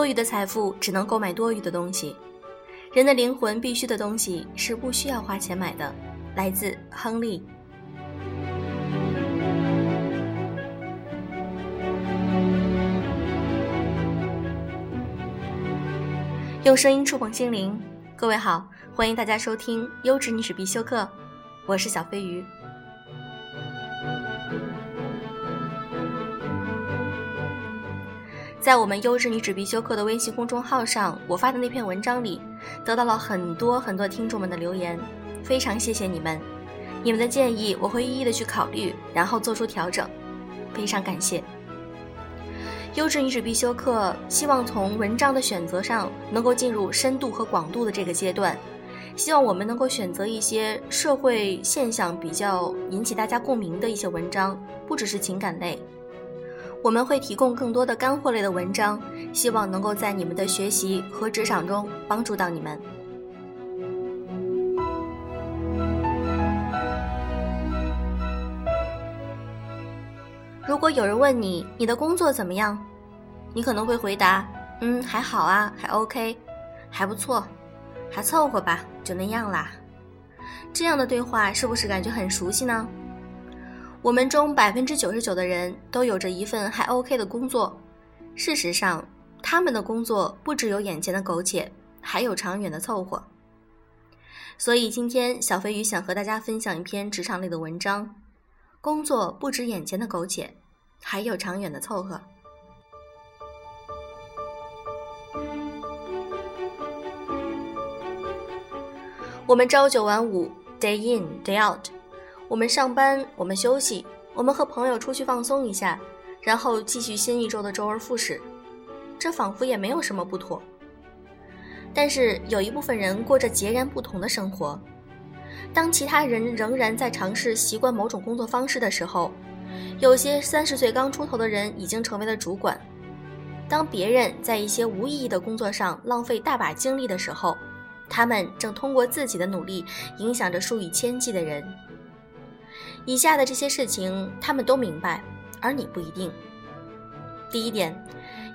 多余的财富只能购买多余的东西，人的灵魂必须的东西是不需要花钱买的。来自亨利。用声音触碰心灵，各位好，欢迎大家收听《优质女史必修课》，我是小飞鱼。在我们优质女纸必修课的微信公众号上，我发的那篇文章里，得到了很多很多听众们的留言，非常谢谢你们，你们的建议我会一一的去考虑，然后做出调整，非常感谢。优质女纸必修课希望从文章的选择上能够进入深度和广度的这个阶段，希望我们能够选择一些社会现象比较引起大家共鸣的一些文章，不只是情感类。我们会提供更多的干货类的文章，希望能够在你们的学习和职场中帮助到你们。如果有人问你你的工作怎么样，你可能会回答：“嗯，还好啊，还 OK，还不错，还凑合吧，就那样啦。”这样的对话是不是感觉很熟悉呢？我们中百分之九十九的人都有着一份还 OK 的工作，事实上，他们的工作不只有眼前的苟且，还有长远的凑合。所以今天小飞鱼想和大家分享一篇职场类的文章：工作不止眼前的苟且，还有长远的凑合。我们朝九晚五，day in day out。我们上班，我们休息，我们和朋友出去放松一下，然后继续新一周的周而复始，这仿佛也没有什么不妥。但是有一部分人过着截然不同的生活。当其他人仍然在尝试习惯某种工作方式的时候，有些三十岁刚出头的人已经成为了主管。当别人在一些无意义的工作上浪费大把精力的时候，他们正通过自己的努力影响着数以千计的人。以下的这些事情，他们都明白，而你不一定。第一点，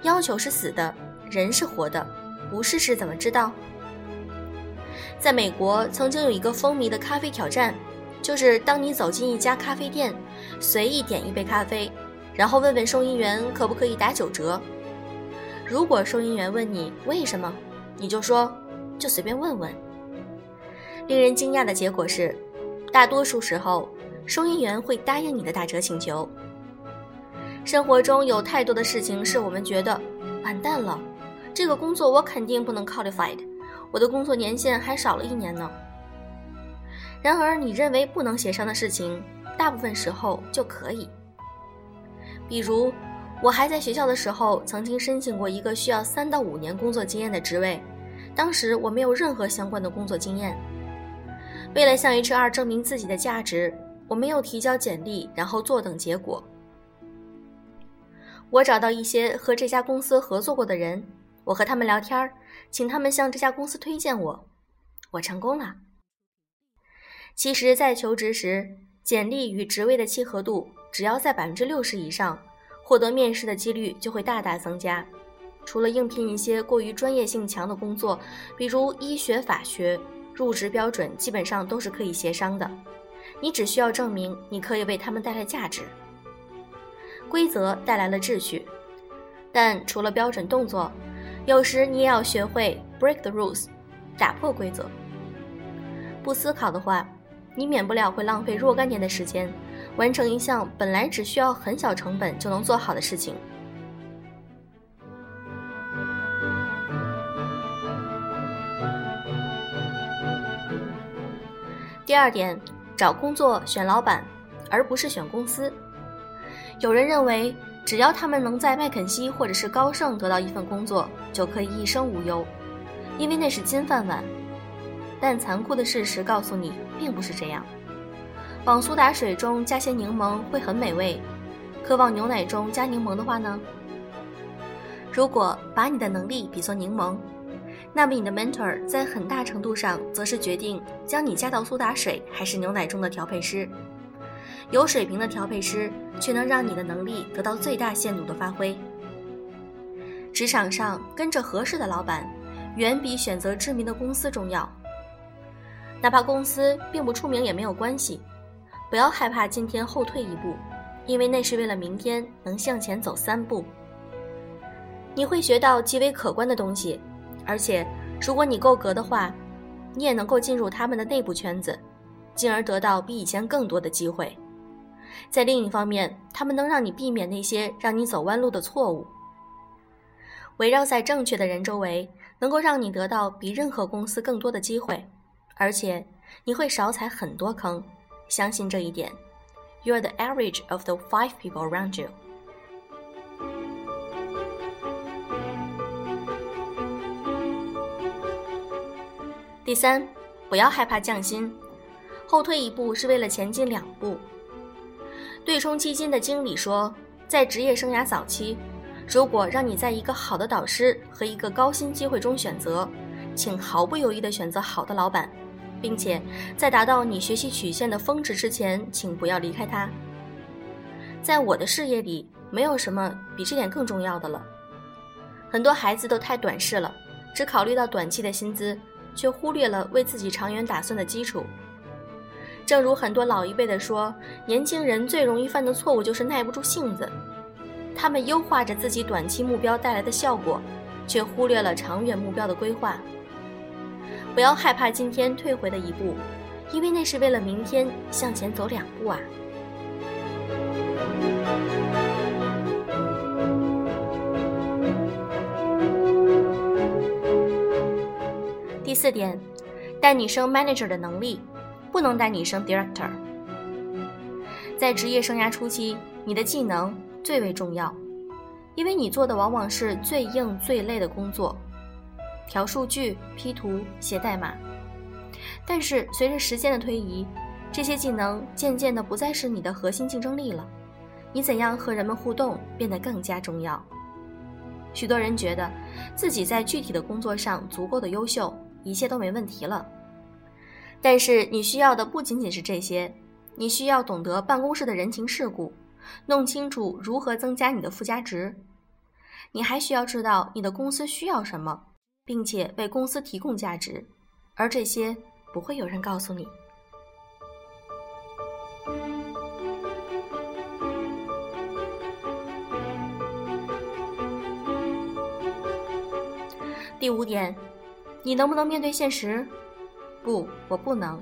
要求是死的，人是活的，不试试怎么知道？在美国，曾经有一个风靡的咖啡挑战，就是当你走进一家咖啡店，随意点一杯咖啡，然后问问收银员可不可以打九折。如果收银员问你为什么，你就说就随便问问。令人惊讶的结果是，大多数时候。收银员会答应你的打折请求。生活中有太多的事情是我们觉得完蛋了，这个工作我肯定不能 qualified，我的工作年限还少了一年呢。然而，你认为不能协商的事情，大部分时候就可以。比如，我还在学校的时候，曾经申请过一个需要三到五年工作经验的职位，当时我没有任何相关的工作经验。为了向 HR 证明自己的价值。我没有提交简历，然后坐等结果。我找到一些和这家公司合作过的人，我和他们聊天请他们向这家公司推荐我。我成功了。其实，在求职时，简历与职位的契合度只要在百分之六十以上，获得面试的几率就会大大增加。除了应聘一些过于专业性强的工作，比如医学、法学，入职标准基本上都是可以协商的。你只需要证明你可以为他们带来价值。规则带来了秩序，但除了标准动作，有时你也要学会 break the rules，打破规则。不思考的话，你免不了会浪费若干年的时间，完成一项本来只需要很小成本就能做好的事情。第二点。找工作选老板，而不是选公司。有人认为，只要他们能在麦肯锡或者是高盛得到一份工作，就可以一生无忧，因为那是金饭碗。但残酷的事实告诉你，并不是这样。往苏打水中加些柠檬会很美味，可往牛奶中加柠檬的话呢？如果把你的能力比作柠檬。那么你的 mentor 在很大程度上则是决定将你加到苏打水还是牛奶中的调配师。有水平的调配师却能让你的能力得到最大限度的发挥。职场上跟着合适的老板，远比选择知名的公司重要。哪怕公司并不出名也没有关系，不要害怕今天后退一步，因为那是为了明天能向前走三步。你会学到极为可观的东西，而且如果你够格的话，你也能够进入他们的内部圈子，进而得到比以前更多的机会。在另一方面，他们能让你避免那些让你走弯路的错误。围绕在正确的人周围，能够让你得到比任何公司更多的机会，而且你会少踩很多坑。相信这一点，You are the average of the five people around you。第三，不要害怕降薪，后退一步是为了前进两步。对冲基金的经理说，在职业生涯早期，如果让你在一个好的导师和一个高薪机会中选择，请毫不犹豫地选择好的老板，并且在达到你学习曲线的峰值之前，请不要离开他。在我的事业里，没有什么比这点更重要的了。很多孩子都太短视了，只考虑到短期的薪资。却忽略了为自己长远打算的基础。正如很多老一辈的说，年轻人最容易犯的错误就是耐不住性子。他们优化着自己短期目标带来的效果，却忽略了长远目标的规划。不要害怕今天退回的一步，因为那是为了明天向前走两步啊。第四点，带你升 manager 的能力，不能带你升 director。在职业生涯初期，你的技能最为重要，因为你做的往往是最硬、最累的工作，调数据、P 图、写代码。但是随着时间的推移，这些技能渐渐的不再是你的核心竞争力了。你怎样和人们互动变得更加重要。许多人觉得自己在具体的工作上足够的优秀。一切都没问题了，但是你需要的不仅仅是这些，你需要懂得办公室的人情世故，弄清楚如何增加你的附加值。你还需要知道你的公司需要什么，并且为公司提供价值，而这些不会有人告诉你。第五点。你能不能面对现实？不，我不能。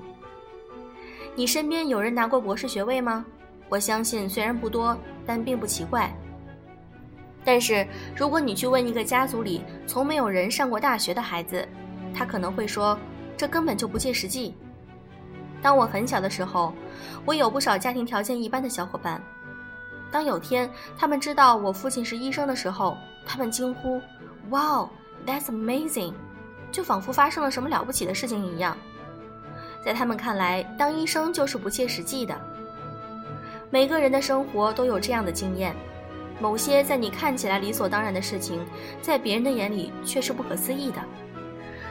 你身边有人拿过博士学位吗？我相信，虽然不多，但并不奇怪。但是，如果你去问一个家族里从没有人上过大学的孩子，他可能会说，这根本就不切实际。当我很小的时候，我有不少家庭条件一般的小伙伴。当有天他们知道我父亲是医生的时候，他们惊呼：“Wow, that's amazing！” 就仿佛发生了什么了不起的事情一样，在他们看来，当医生就是不切实际的。每个人的生活都有这样的经验，某些在你看起来理所当然的事情，在别人的眼里却是不可思议的。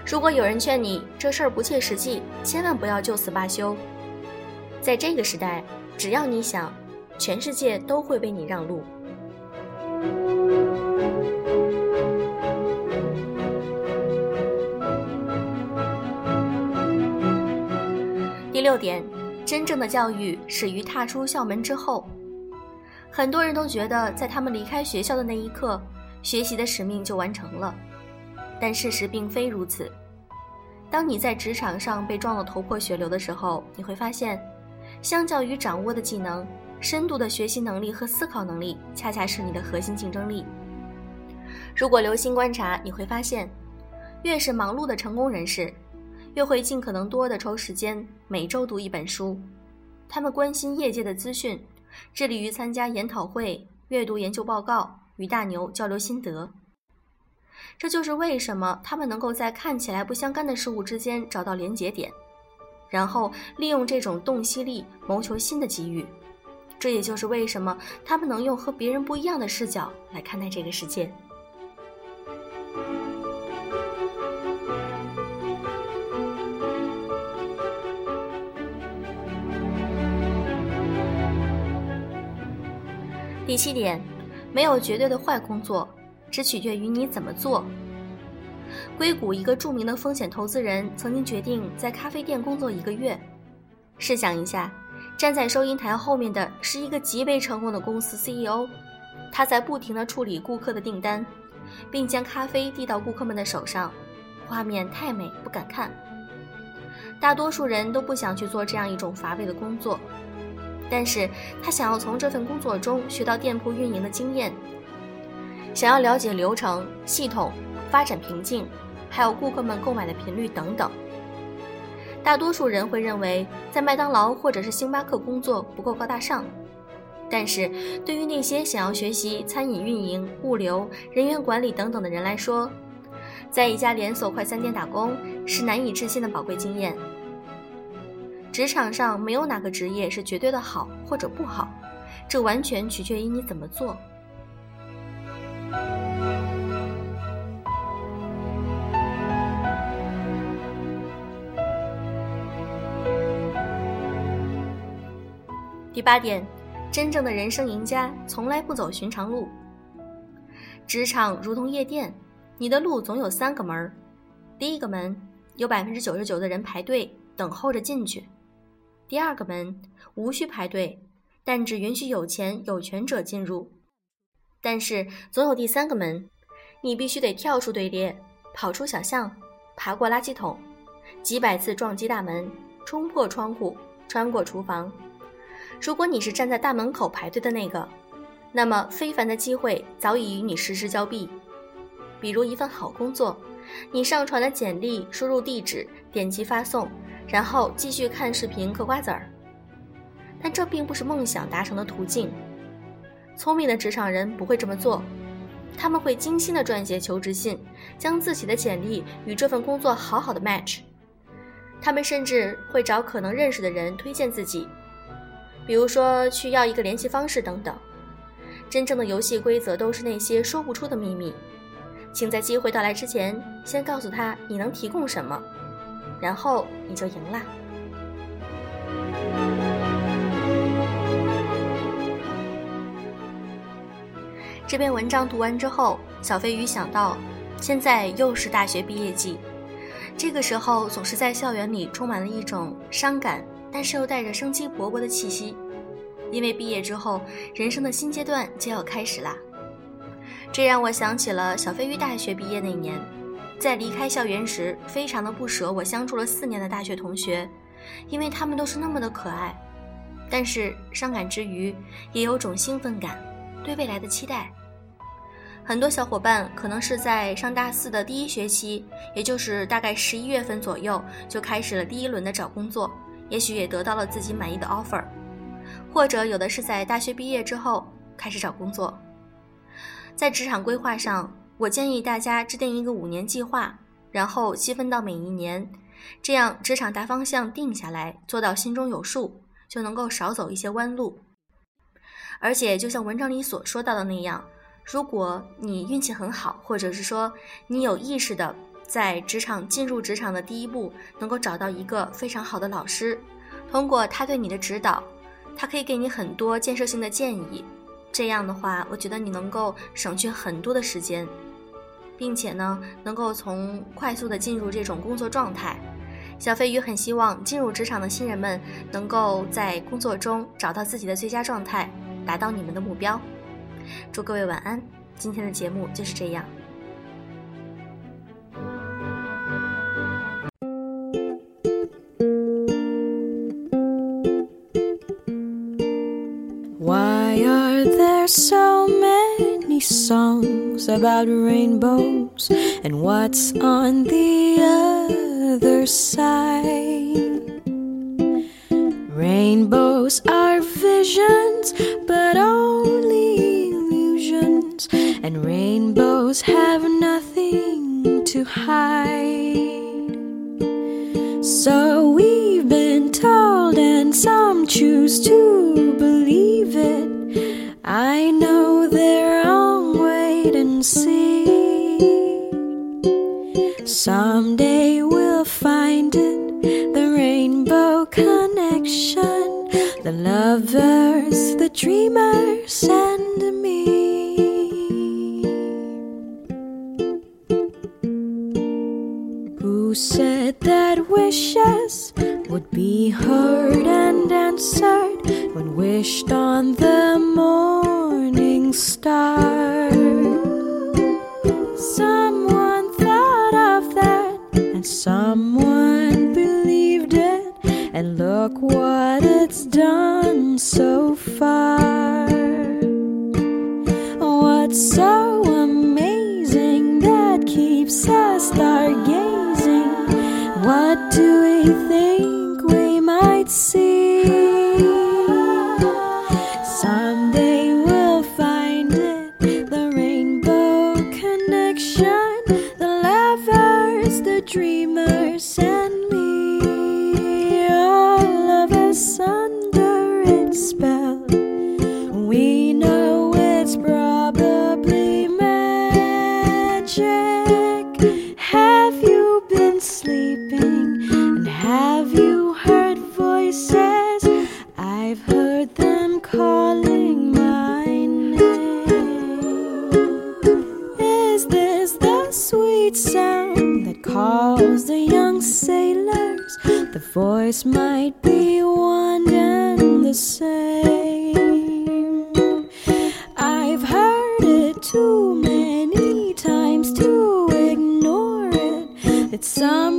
如果有人劝你这事儿不切实际，千万不要就此罢休。在这个时代，只要你想，全世界都会为你让路。六点，真正的教育始于踏出校门之后。很多人都觉得，在他们离开学校的那一刻，学习的使命就完成了，但事实并非如此。当你在职场上被撞得头破血流的时候，你会发现，相较于掌握的技能，深度的学习能力和思考能力，恰恰是你的核心竞争力。如果留心观察，你会发现，越是忙碌的成功人士。又会尽可能多的抽时间每周读一本书，他们关心业界的资讯，致力于参加研讨会、阅读研究报告、与大牛交流心得。这就是为什么他们能够在看起来不相干的事物之间找到连结点，然后利用这种洞悉力谋求新的机遇。这也就是为什么他们能用和别人不一样的视角来看待这个世界。第七点，没有绝对的坏工作，只取决于你怎么做。硅谷一个著名的风险投资人曾经决定在咖啡店工作一个月。试想一下，站在收银台后面的是一个极为成功的公司 CEO，他在不停地处理顾客的订单，并将咖啡递到顾客们的手上，画面太美不敢看。大多数人都不想去做这样一种乏味的工作，但是他想要从这份工作中学到店铺运营的经验，想要了解流程、系统、发展瓶颈，还有顾客们购买的频率等等。大多数人会认为在麦当劳或者是星巴克工作不够高大上，但是对于那些想要学习餐饮运营、物流、人员管理等等的人来说，在一家连锁快餐店打工是难以置信的宝贵经验。职场上没有哪个职业是绝对的好或者不好，这完全取决于你怎么做。第八点，真正的人生赢家从来不走寻常路。职场如同夜店，你的路总有三个门儿。第一个门，有百分之九十九的人排队等候着进去。第二个门无需排队，但只允许有钱有权者进入。但是总有第三个门，你必须得跳出队列，跑出小巷，爬过垃圾桶，几百次撞击大门，冲破窗户，穿过厨房。如果你是站在大门口排队的那个，那么非凡的机会早已与你实时交臂。比如一份好工作，你上传了简历，输入地址，点击发送。然后继续看视频嗑瓜子儿，但这并不是梦想达成的途径。聪明的职场人不会这么做，他们会精心的撰写求职信，将自己的简历与这份工作好好的 match。他们甚至会找可能认识的人推荐自己，比如说去要一个联系方式等等。真正的游戏规则都是那些说不出的秘密，请在机会到来之前先告诉他你能提供什么。然后你就赢了。这篇文章读完之后，小飞鱼想到，现在又是大学毕业季，这个时候总是在校园里充满了一种伤感，但是又带着生机勃勃的气息，因为毕业之后，人生的新阶段就要开始啦。这让我想起了小飞鱼大学毕业那年。在离开校园时，非常的不舍我相处了四年的大学同学，因为他们都是那么的可爱。但是伤感之余，也有种兴奋感，对未来的期待。很多小伙伴可能是在上大四的第一学期，也就是大概十一月份左右，就开始了第一轮的找工作，也许也得到了自己满意的 offer，或者有的是在大学毕业之后开始找工作，在职场规划上。我建议大家制定一个五年计划，然后细分到每一年，这样职场大方向定下来，做到心中有数，就能够少走一些弯路。而且，就像文章里所说到的那样，如果你运气很好，或者是说你有意识的在职场进入职场的第一步，能够找到一个非常好的老师，通过他对你的指导，他可以给你很多建设性的建议。这样的话，我觉得你能够省去很多的时间，并且呢，能够从快速的进入这种工作状态。小飞鱼很希望进入职场的新人们能够在工作中找到自己的最佳状态，达到你们的目标。祝各位晚安，今天的节目就是这样。About rainbows and what's on the other side. Rainbows are visions, but only illusions, and rainbows have nothing to hide. So we've been told, and some choose to universe, the dreamers, and me. Who said that wishes would be heard and answered when wished on the morning star? And look what it's done so far. What's so amazing that keeps us stargazing? What do we think we might see? Heard them calling my name. Is this the sweet sound that calls the young sailors? The voice might be one and the same. I've heard it too many times to ignore it. It's something